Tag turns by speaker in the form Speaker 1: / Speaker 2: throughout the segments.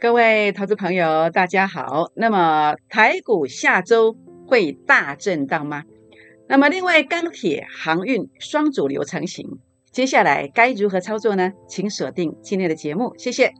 Speaker 1: 各位投资朋友，大家好。那么台股下周会大震荡吗？那么另外钢铁、航运双主流成型，接下来该如何操作呢？请锁定今天的节目，谢谢。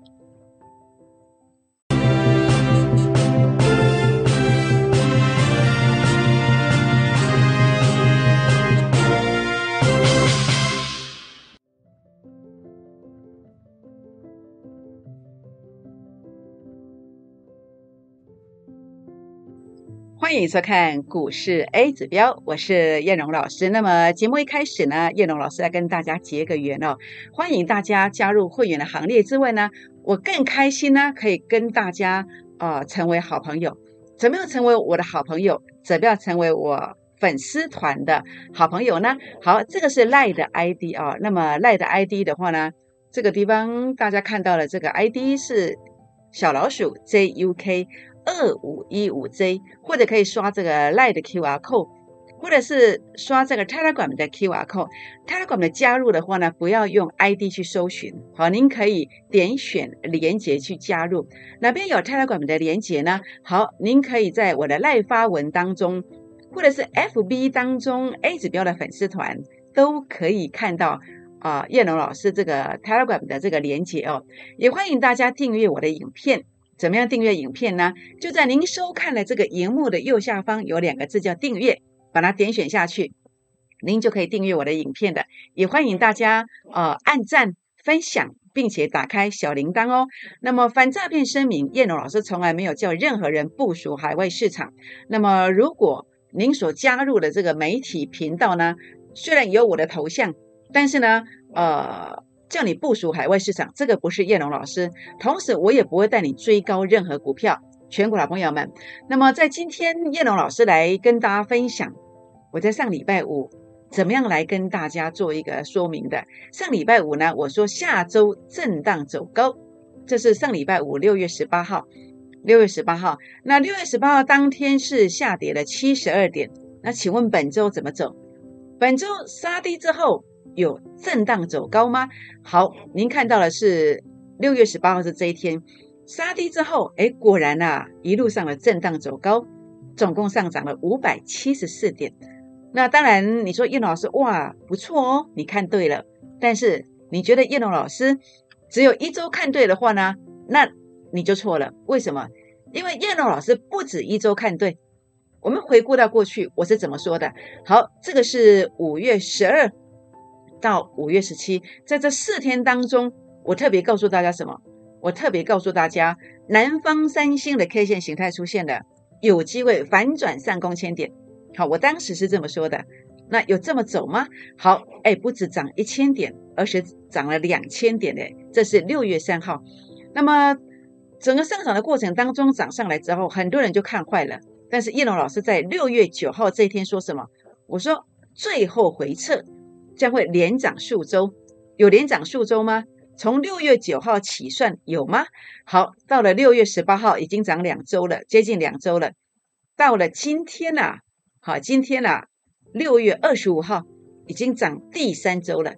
Speaker 1: 欢迎收看股市 A 指标，我是燕荣老师。那么节目一开始呢，燕荣老师要跟大家结个缘哦，欢迎大家加入会员的行列之外呢，我更开心呢，可以跟大家啊成为好朋友。怎么样成为我的好朋友？怎么样成为我粉丝团的好朋友呢？好，这个是赖的 ID 啊。那么赖的 ID 的话呢，这个地方大家看到了，这个 ID 是小老鼠 JUK。二五一五 J，或者可以刷这个 Line 的 QR code，或者是刷这个 Telegram 的 QR code。Telegram 的加入的话呢，不要用 ID 去搜寻，好，您可以点选连接去加入。哪边有 Telegram 的连接呢？好，您可以在我的赖发文当中，或者是 FB 当中 A 指标的粉丝团，都可以看到啊叶龙老师这个 Telegram 的这个连接哦。也欢迎大家订阅我的影片。怎么样订阅影片呢？就在您收看的这个荧幕的右下方有两个字叫订阅，把它点选下去，您就可以订阅我的影片的。也欢迎大家呃按赞、分享，并且打开小铃铛哦。那么反诈骗声明，叶龙老师从来没有叫任何人部署海外市场。那么如果您所加入的这个媒体频道呢，虽然有我的头像，但是呢，呃。叫你部署海外市场，这个不是叶龙老师。同时，我也不会带你追高任何股票。全国老朋友们，那么在今天，叶龙老师来跟大家分享，我在上礼拜五怎么样来跟大家做一个说明的。上礼拜五呢，我说下周震荡走高，这是上礼拜五六月十八号。六月十八号，那六月十八号当天是下跌了七十二点。那请问本周怎么走？本周杀低之后。有震荡走高吗？好，您看到的是六月十八号是这一天杀低之后，哎，果然啊，一路上的震荡走高，总共上涨了五百七十四点。那当然，你说叶老师哇，不错哦，你看对了。但是你觉得叶龙老师只有一周看对的话呢？那你就错了。为什么？因为叶龙老师不止一周看对。我们回顾到过去，我是怎么说的？好，这个是五月十二。到五月十七，在这四天当中，我特别告诉大家什么？我特别告诉大家，南方三星的 K 线形态出现了，有机会反转上攻千点。好，我当时是这么说的。那有这么走吗？好，哎，不止涨一千点，而且涨了两千点嘞。这是六月三号。那么整个上涨的过程当中，涨上来之后，很多人就看坏了。但是叶龙老师在六月九号这一天说什么？我说最后回撤。将会连涨数周，有连涨数周吗？从六月九号起算有吗？好，到了六月十八号已经涨两周了，接近两周了。到了今天呐，好，今天呐，六月二十五号已经涨第三周了，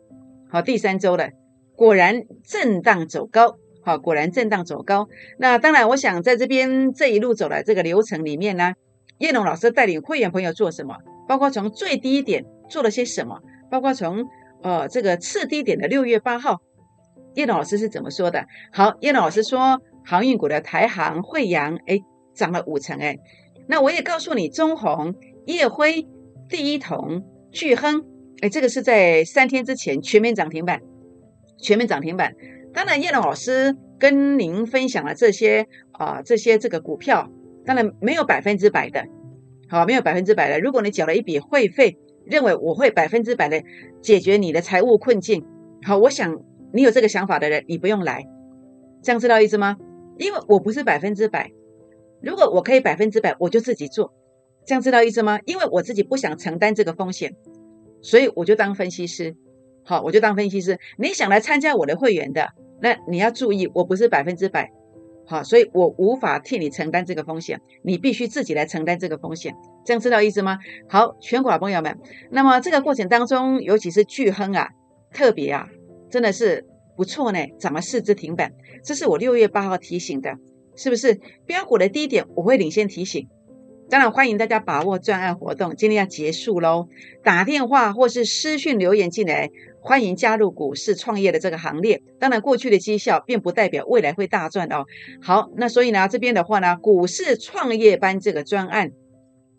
Speaker 1: 好，第三周了，果然震荡走高，好，果然震荡走高。那当然，我想在这边这一路走来这个流程里面呢，叶龙老师带领会员朋友做什么？包括从最低点做了些什么？包括从呃这个次低点的六月八号，叶老师是怎么说的？好，叶老师说航运股的台航、惠阳，哎，涨了五成，哎，那我也告诉你，中红、叶辉、第一铜、巨亨，哎，这个是在三天之前全面涨停板，全面涨停板。当然，叶老师跟您分享了这些啊，这些这个股票，当然没有百分之百的，好，没有百分之百的。如果你缴了一笔会费。认为我会百分之百的解决你的财务困境。好，我想你有这个想法的人，你不用来，这样知道意思吗？因为我不是百分之百。如果我可以百分之百，我就自己做，这样知道意思吗？因为我自己不想承担这个风险，所以我就当分析师。好，我就当分析师。你想来参加我的会员的，那你要注意，我不是百分之百。好，所以我无法替你承担这个风险，你必须自己来承担这个风险，这样知道意思吗？好，全国朋友们，那么这个过程当中，尤其是巨亨啊，特别啊，真的是不错呢，涨了四只停板，这是我六月八号提醒的。是不是？标股的低点我会领先提醒。当然欢迎大家把握专案活动，今天要结束喽，打电话或是私讯留言进来，欢迎加入股市创业的这个行列。当然，过去的绩效并不代表未来会大赚哦。好，那所以呢，这边的话呢，股市创业班这个专案，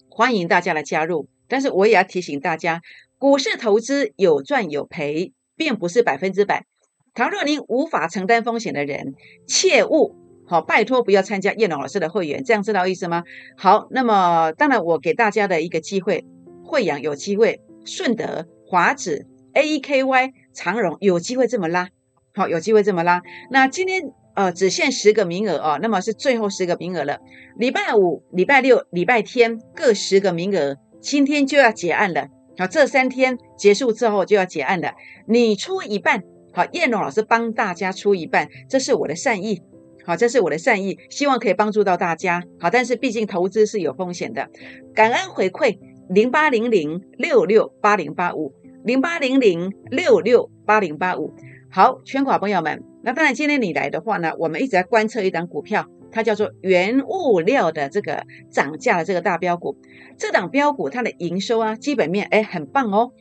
Speaker 1: 欢迎大家来加入。但是我也要提醒大家，股市投资有赚有赔，并不是百分之百。倘若您无法承担风险的人，切勿。好，拜托不要参加叶龙老师的会员，这样知道意思吗？好，那么当然我给大家的一个机会，惠阳有机会，顺德、华指、AEKY、长荣有机会这么拉，好，有机会这么拉。那今天呃只限十个名额哦，那么是最后十个名额了。礼拜五、礼拜六、礼拜天各十个名额，今天就要结案了。好，这三天结束之后就要结案了。你出一半，好，叶龙老师帮大家出一半，这是我的善意。好，这是我的善意，希望可以帮助到大家。好，但是毕竟投资是有风险的，感恩回馈零八零零六六八零八五零八零零六六八零八五。好，全款朋友们，那当然今天你来的话呢，我们一直在观测一档股票，它叫做原物料的这个涨价的这个大标股。这档标股它的营收啊，基本面哎很棒哦，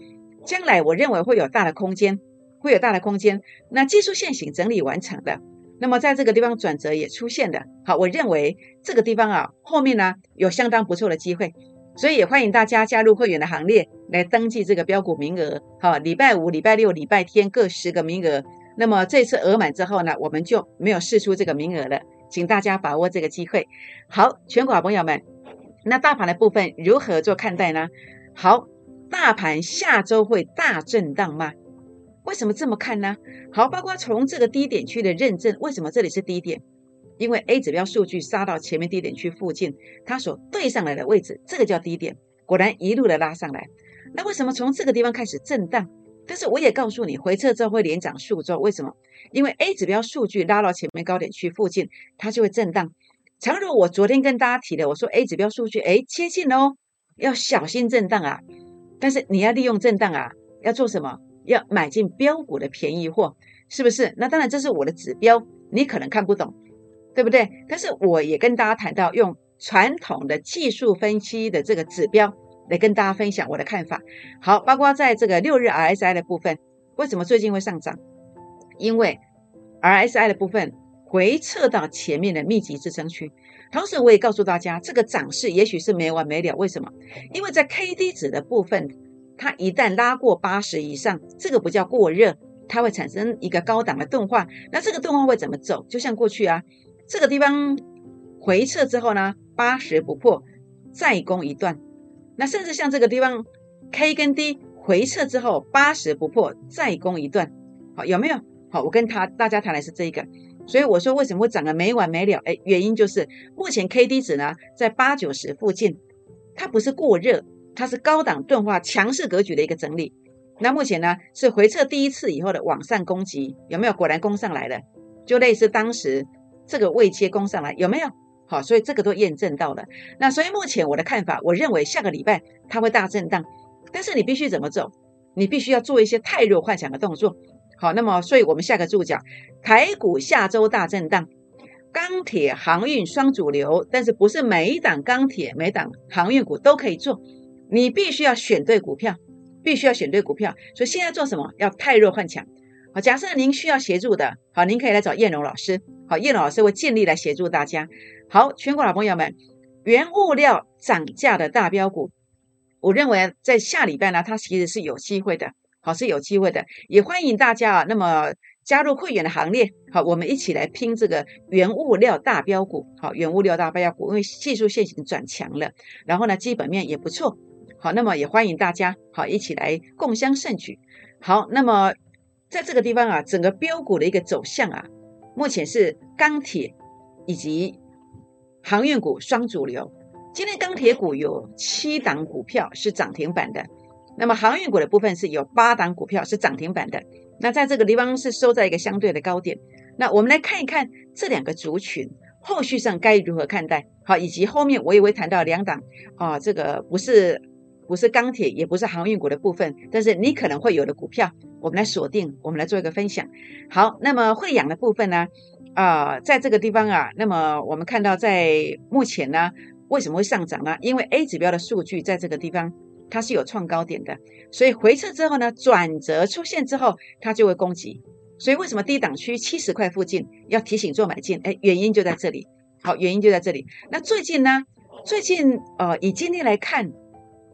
Speaker 1: 将来我认为会有大的空间，会有大的空间。那技术线型整理完成的。那么在这个地方转折也出现的，好，我认为这个地方啊，后面呢有相当不错的机会，所以也欢迎大家加入会员的行列来登记这个标股名额，好，礼拜五、礼拜六、礼拜天各十个名额。那么这次额满之后呢，我们就没有试出这个名额了，请大家把握这个机会。好，全国好朋友们，那大盘的部分如何做看待呢？好，大盘下周会大震荡吗？为什么这么看呢？好，包括从这个低点区的认证，为什么这里是低点？因为 A 指标数据杀到前面低点区附近，它所对上来的位置，这个叫低点。果然一路的拉上来。那为什么从这个地方开始震荡？但是我也告诉你，回撤之后会连涨数周。为什么？因为 A 指标数据拉到前面高点区附近，它就会震荡。诚如我昨天跟大家提的，我说 A 指标数据哎接近哦，要小心震荡啊。但是你要利用震荡啊，要做什么？要买进标股的便宜货，是不是？那当然这是我的指标，你可能看不懂，对不对？但是我也跟大家谈到，用传统的技术分析的这个指标来跟大家分享我的看法。好，包括在这个六日 RSI 的部分，为什么最近会上涨？因为 RSI 的部分回撤到前面的密集支撑区，同时我也告诉大家，这个涨势也许是没完没了。为什么？因为在 KD 值的部分。它一旦拉过八十以上，这个不叫过热，它会产生一个高档的钝化。那这个钝化会怎么走？就像过去啊，这个地方回撤之后呢，八十不破，再攻一段。那甚至像这个地方 K 跟 D 回撤之后，八十不破，再攻一段。好，有没有？好，我跟他大家谈的是这一个。所以我说为什么会涨得没完没了？哎，原因就是目前 K D 值呢在八九十附近，它不是过热。它是高档钝化强势格局的一个整理，那目前呢是回撤第一次以后的往上攻击，有没有？果然攻上来了，就类似当时这个未切攻上来，有没有？好，所以这个都验证到了。那所以目前我的看法，我认为下个礼拜它会大震荡，但是你必须怎么走？你必须要做一些太弱幻想的动作。好，那么所以我们下个注脚，台股下周大震荡，钢铁航运双主流，但是不是每一档钢铁、每一档航运股都可以做。你必须要选对股票，必须要选对股票。所以现在做什么？要太弱换强。好，假设您需要协助的，好，您可以来找燕龙老师。好，燕龙老师会尽力来协助大家。好，全国老朋友们，原物料涨价的大标股，我认为在下礼拜呢，它其实是有机会的。好，是有机会的。也欢迎大家啊，那么加入会员的行列。好，我们一起来拼这个原物料大标股。好，原物料大标股，因为技术线型转强了，然后呢，基本面也不错。好，那么也欢迎大家好一起来共襄盛举。好，那么在这个地方啊，整个标股的一个走向啊，目前是钢铁以及航运股双主流。今天钢铁股有七档股票是涨停板的，那么航运股的部分是有八档股票是涨停板的。那在这个地方是收在一个相对的高点。那我们来看一看这两个族群后续上该如何看待。好，以及后面我也会谈到两档啊，这个不是。不是钢铁，也不是航运股的部分，但是你可能会有的股票，我们来锁定，我们来做一个分享。好，那么汇养的部分呢？啊，在这个地方啊，那么我们看到在目前呢，为什么会上涨呢？因为 A 指标的数据在这个地方它是有创高点的，所以回撤之后呢，转折出现之后，它就会攻击。所以为什么低档区七十块附近要提醒做买进？哎，原因就在这里。好，原因就在这里。那最近呢？最近呃，以今天来看，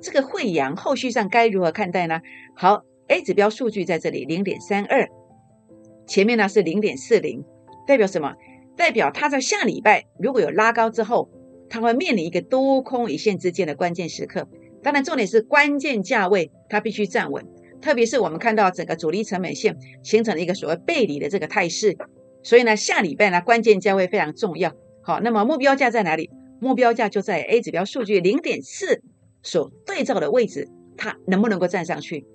Speaker 1: 这个汇阳后续上该如何看待呢？好，A 指标数据在这里零点三二，前面呢是零点四零，代表什么？代表它在下礼拜如果有拉高之后，它会面临一个多空一线之间的关键时刻。当然，重点是关键价位它必须站稳。特别是我们看到整个主力成本线形成了一个所谓背离的这个态势，所以呢，下礼拜呢关键价位非常重要。好，那么目标价在哪里？目标价就在 A 指标数据零点四所对照的位置，它能不能够站上去？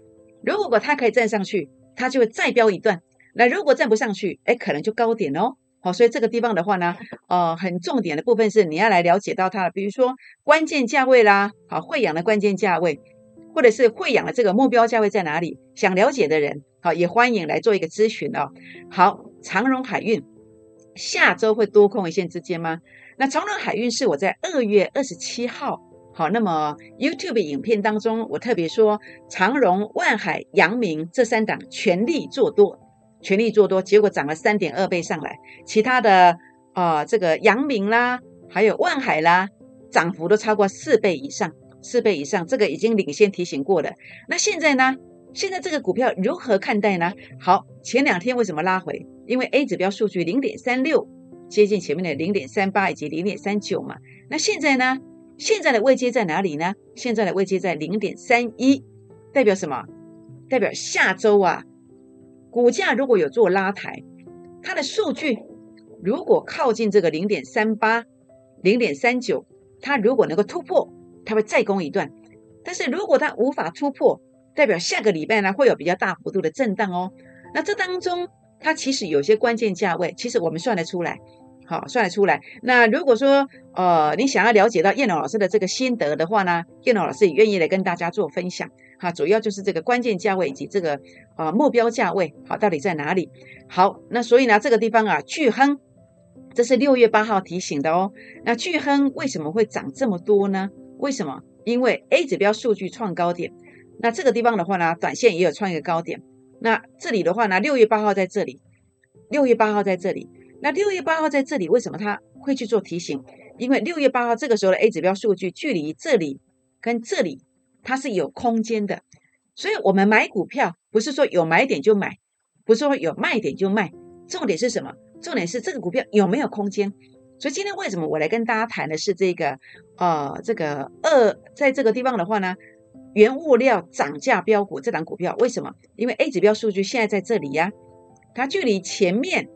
Speaker 1: 如果它可以站上去，它就会再飙一段。那如果站不上去，哎，可能就高点哦。好，所以这个地方的话呢，呃，很重点的部分是你要来了解到它，比如说关键价位啦，好，汇养的关键价位。或者是汇养的这个目标价位在哪里？想了解的人，好也欢迎来做一个咨询哦。好，长荣海运下周会多空一线之间吗？那长荣海运是我在二月二十七号，好，那么 YouTube 影片当中我特别说，长荣、万海、阳明这三档全力做多，全力做多，结果涨了三点二倍上来，其他的啊这个阳明啦，还有万海啦，涨幅都超过四倍以上。四倍以上，这个已经领先提醒过了。那现在呢？现在这个股票如何看待呢？好，前两天为什么拉回？因为 A 指标数据零点三六，接近前面的零点三八以及零点三九嘛。那现在呢？现在的位阶在哪里呢？现在的位阶在零点三一，代表什么？代表下周啊，股价如果有做拉抬，它的数据如果靠近这个零点三八、零点三九，它如果能够突破。它会再攻一段，但是如果它无法突破，代表下个礼拜呢会有比较大幅度的震荡哦。那这当中它其实有些关键价位，其实我们算得出来，好算得出来。那如果说呃你想要了解到燕龙老师的这个心得的话呢，燕龙老师也愿意来跟大家做分享。哈，主要就是这个关键价位以及这个啊目标价位，好到底在哪里？好，那所以呢这个地方啊巨亨，这是六月八号提醒的哦。那巨亨为什么会涨这么多呢？为什么？因为 A 指标数据创高点，那这个地方的话呢，短线也有创一个高点。那这里的话呢，六月八号在这里，六月八号在这里。那六月八号在这里，为什么他会去做提醒？因为六月八号这个时候的 A 指标数据距离这里跟这里它是有空间的，所以我们买股票不是说有买点就买，不是说有卖点就卖，重点是什么？重点是这个股票有没有空间。所以今天为什么我来跟大家谈的是这个，呃，这个二在这个地方的话呢，原物料涨价标股这档股票，为什么？因为 A 指标数据现在在这里呀，它距离前面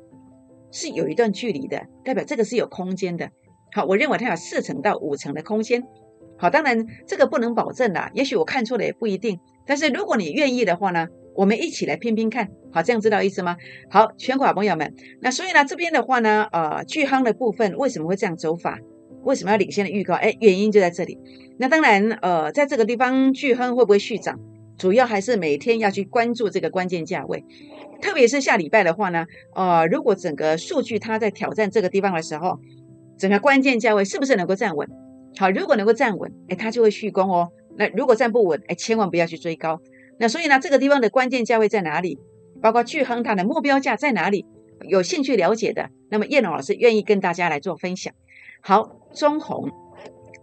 Speaker 1: 是有一段距离的，代表这个是有空间的。好，我认为它有四成到五成的空间。好，当然这个不能保证啦，也许我看错了也不一定。但是如果你愿意的话呢？我们一起来拼拼看，好，这样知道意思吗？好，全国好朋友们，那所以呢，这边的话呢，呃，巨夯的部分为什么会这样走法？为什么要领先的预告？哎，原因就在这里。那当然，呃，在这个地方巨夯会不会续涨？主要还是每天要去关注这个关键价位，特别是下礼拜的话呢，呃，如果整个数据它在挑战这个地方的时候，整个关键价位是不是能够站稳？好，如果能够站稳，哎，它就会续攻哦。那如果站不稳，哎，千万不要去追高。那所以呢，这个地方的关键价位在哪里？包括巨亨它的目标价在哪里？有兴趣了解的，那么叶龙老师愿意跟大家来做分享。好，中红，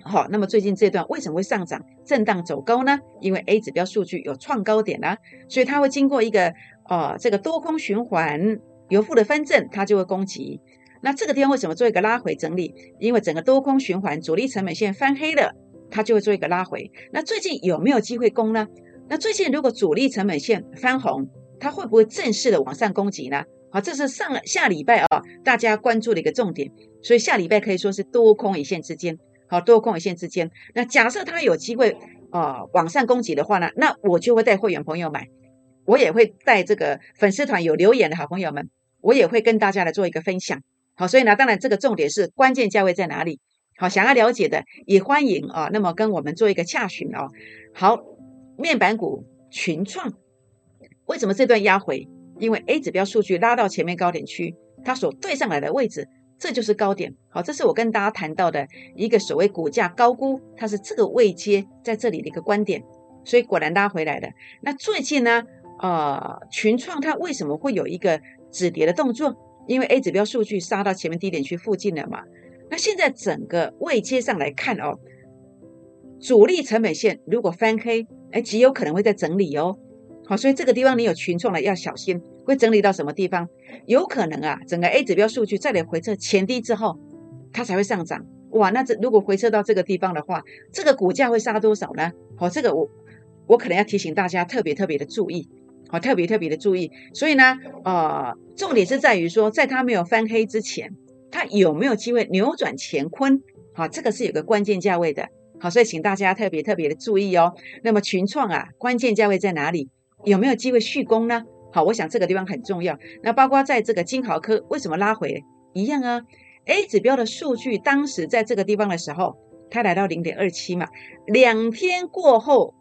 Speaker 1: 好，那么最近这段为什么会上涨、震荡走高呢？因为 A 指标数据有创高点啦，所以它会经过一个呃这个多空循环由负的分正，它就会攻击。那这个地方为什么做一个拉回整理？因为整个多空循环主力成本线翻黑了，它就会做一个拉回。那最近有没有机会攻呢？那最近如果主力成本线翻红，它会不会正式的往上攻击呢？好，这是上下礼拜啊，大家关注的一个重点。所以下礼拜可以说是多空一线之间，好，多空一线之间。那假设它有机会啊往上攻击的话呢，那我就会带会员朋友买，我也会带这个粉丝团有留言的好朋友们，我也会跟大家来做一个分享。好，所以呢，当然这个重点是关键价位在哪里？好，想要了解的也欢迎啊，那么跟我们做一个洽询哦。好。面板股群创为什么这段压回？因为 A 指标数据拉到前面高点区，它所对上来的位置，这就是高点。好，这是我跟大家谈到的一个所谓股价高估，它是这个位阶在这里的一个观点。所以果然拉回来了。那最近呢，呃，群创它为什么会有一个止跌的动作？因为 A 指标数据杀到前面低点区附近了嘛。那现在整个位阶上来看哦，主力成本线如果翻黑，哎，极有可能会在整理哦。好，所以这个地方你有群创了要小心，会整理到什么地方？有可能啊，整个 A 指标数据再来回测前低之后，它才会上涨。哇，那这如果回撤到这个地方的话，这个股价会杀多少呢？好，这个我我可能要提醒大家特别特别的注意，好，特别特别的注意。所以呢，呃，重点是在于说，在它没有翻黑之前，它有没有机会扭转乾坤？好，这个是有个关键价位的。好，所以请大家特别特别的注意哦。那么群创啊，关键价位在哪里？有没有机会续攻呢？好，我想这个地方很重要。那包括在这个金豪科为什么拉回一样啊？A 指标的数据当时在这个地方的时候，它来到零点二七嘛，两天过后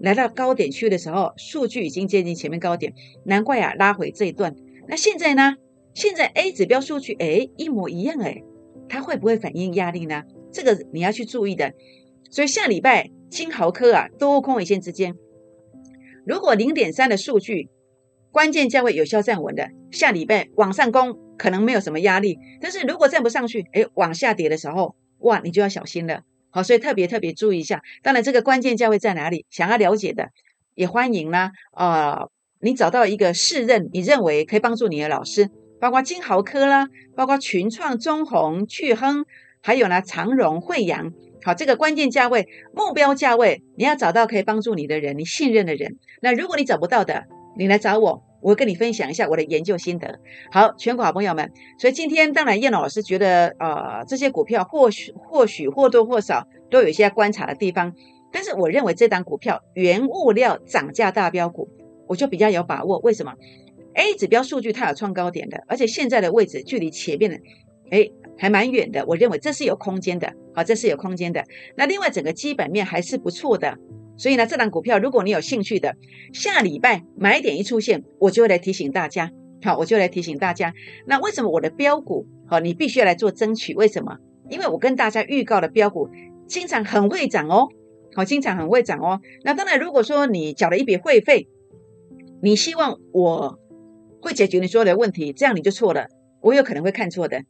Speaker 1: 来到高点区的时候，数据已经接近前面高点，难怪啊拉回这一段。那现在呢？现在 A 指标数据哎一模一样哎，它会不会反映压力呢？这个你要去注意的。所以下礼拜金豪科啊多空一线之间。如果零点三的数据关键价位有效站稳的，下礼拜往上攻可能没有什么压力。但是如果站不上去，哎，往下跌的时候，哇，你就要小心了。好，所以特别特别注意一下。当然，这个关键价位在哪里？想要了解的也欢迎呢。啊，你找到一个适任你认为可以帮助你的老师，包括金豪科啦，包括群创、中宏、巨亨，还有呢长荣、惠阳。好，这个关键价位、目标价位，你要找到可以帮助你的人，你信任的人。那如果你找不到的，你来找我，我跟你分享一下我的研究心得。好，全国好朋友们，所以今天当然叶老师觉得，呃，这些股票或许或许或多或少都有一些观察的地方，但是我认为这档股票原物料涨价大标股，我就比较有把握。为什么？A 指标数据它有创高点的，而且现在的位置距离前面的，哎。还蛮远的，我认为这是有空间的，好，这是有空间的。那另外整个基本面还是不错的，所以呢，这档股票如果你有兴趣的，下礼拜买点一出现，我就会来提醒大家，好，我就来提醒大家。那为什么我的标股，好，你必须要来做争取？为什么？因为我跟大家预告的标股经常很会涨哦，好，经常很会涨哦。那当然，如果说你缴了一笔会费，你希望我会解决你所有的问题，这样你就错了，我有可能会看错的。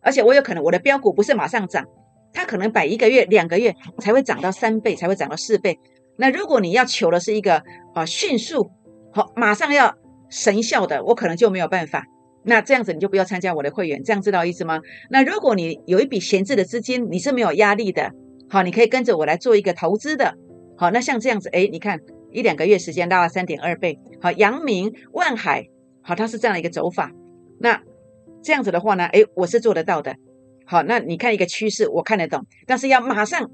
Speaker 1: 而且我有可能我的标股不是马上涨，它可能摆一个月、两个月才会涨到三倍，才会涨到四倍。那如果你要求的是一个啊迅速好马上要神效的，我可能就没有办法。那这样子你就不要参加我的会员，这样知道意思吗？那如果你有一笔闲置的资金，你是没有压力的，好，你可以跟着我来做一个投资的。好，那像这样子，哎，你看一两个月时间拉了三点二倍，好，阳明、万海，好，它是这样的一个走法。那这样子的话呢，哎，我是做得到的。好，那你看一个趋势，我看得懂，但是要马上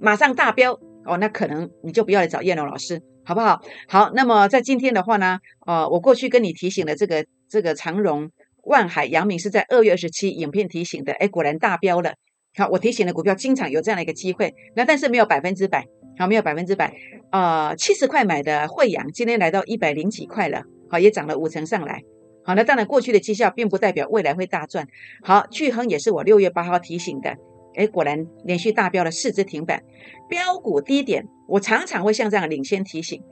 Speaker 1: 马上大标哦，那可能你就不要来找燕龙老师，好不好？好，那么在今天的话呢，呃，我过去跟你提醒的这个这个长荣、万海、阳明是在二月二十七影片提醒的，哎，果然大标了。好，我提醒的股票经常有这样的一个机会，那但是没有百分之百，好，没有百分之百。呃，七十块买的惠阳，今天来到一百零几块了，好，也涨了五成上来。好，那当然，过去的绩效并不代表未来会大赚。好，巨亨也是我六月八号提醒的，哎，果然连续大标了四只停板，标股低点，我常常会像这样领先提醒，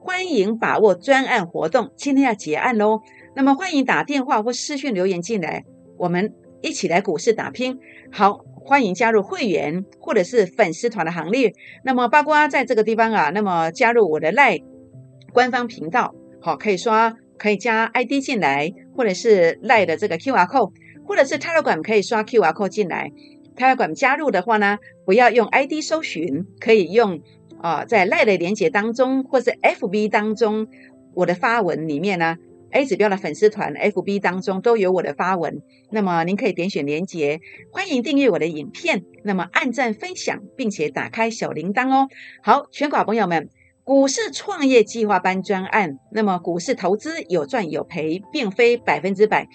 Speaker 1: 欢迎把握专案活动，今天要结案喽。那么欢迎打电话或私讯留言进来，我们一起来股市打拼。好，欢迎加入会员或者是粉丝团的行列。那么包括在这个地方啊，那么加入我的赖官方频道，好，可以刷。可以加 ID 进来，或者是赖的这个 QR code，或者是 Telegram 可以刷 QR code 进来。Telegram 加入的话呢，不要用 ID 搜寻，可以用啊，在赖的连接当中，或是 FB 当中，我的发文里面呢，A 指标的粉丝团 FB 当中都有我的发文。那么您可以点选连接，欢迎订阅我的影片，那么按赞分享，并且打开小铃铛哦。好，全国朋友们。股市创业计划班专案，那么股市投资有赚有赔，并非百分之百。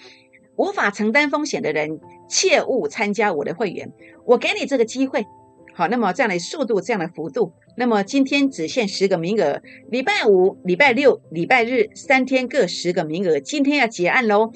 Speaker 1: 无法承担风险的人，切勿参加我的会员。我给你这个机会，好，那么这样的速度，这样的幅度，那么今天只限十个名额，礼拜五、礼拜六、礼拜日三天各十个名额，今天要结案喽。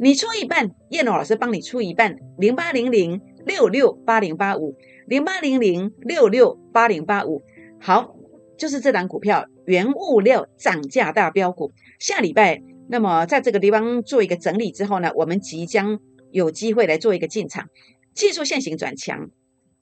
Speaker 1: 你出一半，叶龙老师帮你出一半，零八零零六六八零八五，零八零零六六八零八五。好，就是这档股票，原物料涨价大标股，下礼拜，那么在这个地方做一个整理之后呢，我们即将有机会来做一个进场，技术线型转强。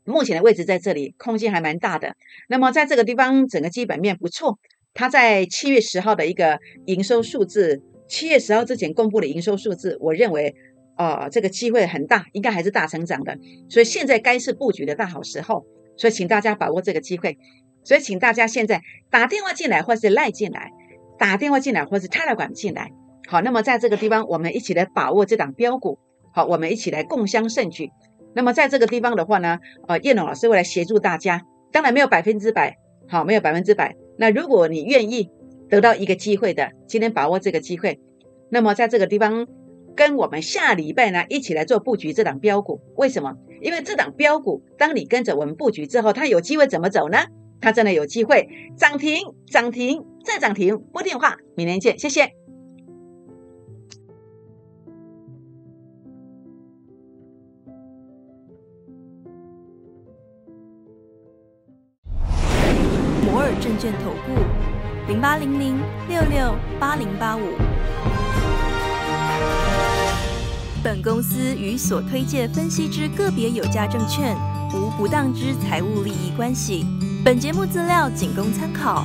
Speaker 1: 目前的位置在这里，空间还蛮大的。那么在这个地方，整个基本面不错。它在七月十号的一个营收数字，七月十号之前公布的营收数字，我认为，呃，这个机会很大，应该还是大成长的。所以现在该是布局的大好时候，所以请大家把握这个机会。所以请大家现在打电话进来，或是赖进来，打电话进来，或是泰来管进来。好，那么在这个地方，我们一起来把握这档标股。好，我们一起来共襄盛举。那么在这个地方的话呢，呃，叶龙老师会来协助大家，当然没有百分之百，好，没有百分之百。那如果你愿意得到一个机会的，今天把握这个机会，那么在这个地方跟我们下礼拜呢一起来做布局这档标股。为什么？因为这档标股，当你跟着我们布局之后，它有机会怎么走呢？它真的有机会涨停，涨停再涨停。拨电话，明天见，谢谢。
Speaker 2: 摩尔证券投顾零八零零六六八零八五。本公司与所推介分析之个别有价证券无不当之财务利益关系。本节目资料仅供参考，